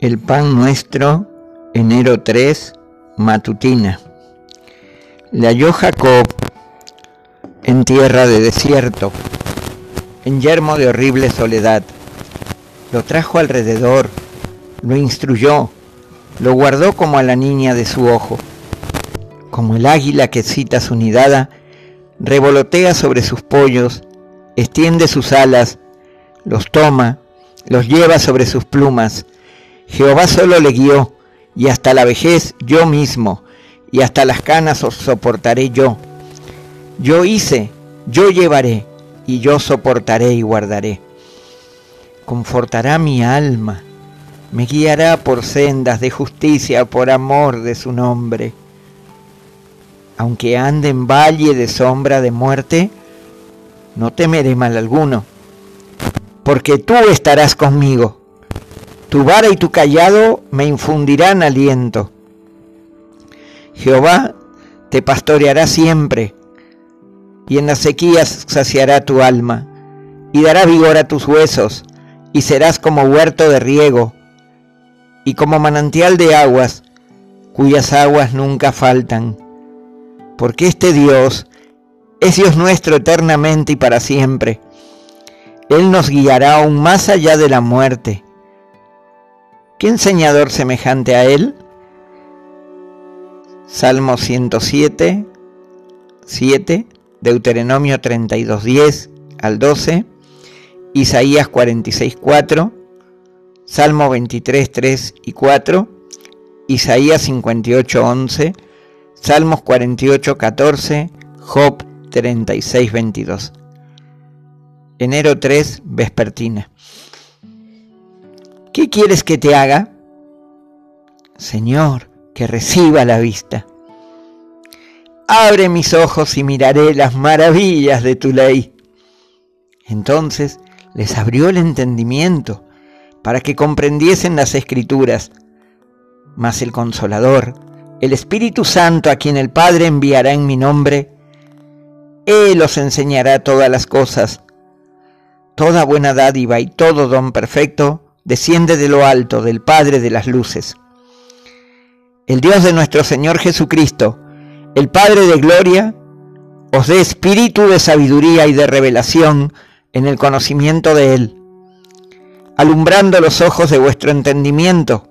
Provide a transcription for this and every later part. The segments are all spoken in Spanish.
El pan nuestro, enero 3, matutina. Le halló Jacob en tierra de desierto, en yermo de horrible soledad. Lo trajo alrededor, lo instruyó, lo guardó como a la niña de su ojo. Como el águila que cita su nidada, revolotea sobre sus pollos, extiende sus alas, los toma, los lleva sobre sus plumas, Jehová solo le guió, y hasta la vejez yo mismo, y hasta las canas os soportaré yo. Yo hice, yo llevaré, y yo soportaré y guardaré. Confortará mi alma, me guiará por sendas de justicia por amor de su nombre. Aunque ande en valle de sombra de muerte, no temeré mal alguno, porque tú estarás conmigo tu vara y tu callado me infundirán aliento. Jehová te pastoreará siempre, y en las sequías saciará tu alma, y dará vigor a tus huesos, y serás como huerto de riego, y como manantial de aguas, cuyas aguas nunca faltan. Porque este Dios es Dios nuestro eternamente y para siempre. Él nos guiará aún más allá de la muerte ¿Qué enseñador semejante a él? Salmo 107, 7, Deuteronomio 32, 10 al 12, Isaías 46, 4, Salmo 23, 3 y 4, Isaías 58, 11, Salmos 48, 14, Job 36, 22. Enero 3, vespertina. ¿Qué quieres que te haga? Señor, que reciba la vista. Abre mis ojos y miraré las maravillas de tu ley. Entonces les abrió el entendimiento para que comprendiesen las escrituras. Mas el consolador, el Espíritu Santo a quien el Padre enviará en mi nombre, Él os enseñará todas las cosas. Toda buena dádiva y todo don perfecto desciende de lo alto, del Padre de las luces. El Dios de nuestro Señor Jesucristo, el Padre de gloria, os dé espíritu de sabiduría y de revelación en el conocimiento de Él, alumbrando los ojos de vuestro entendimiento,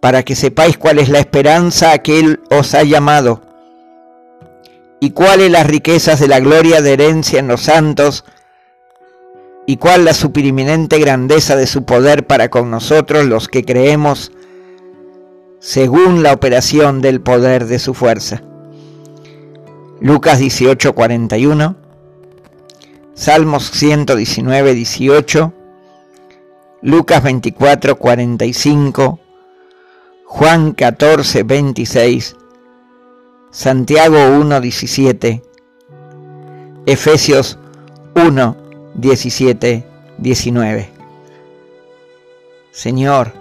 para que sepáis cuál es la esperanza a que Él os ha llamado, y cuáles las riquezas de la gloria de herencia en los santos, y cuál la superiminente grandeza de su poder para con nosotros los que creemos según la operación del poder de su fuerza. Lucas 18:41, Salmos 119, 18, Lucas 24, 45, Juan 14, 26, Santiago 1, 17, Efesios 1, 17, 19. Señor,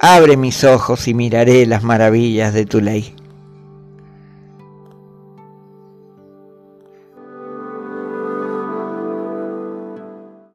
abre mis ojos y miraré las maravillas de tu ley.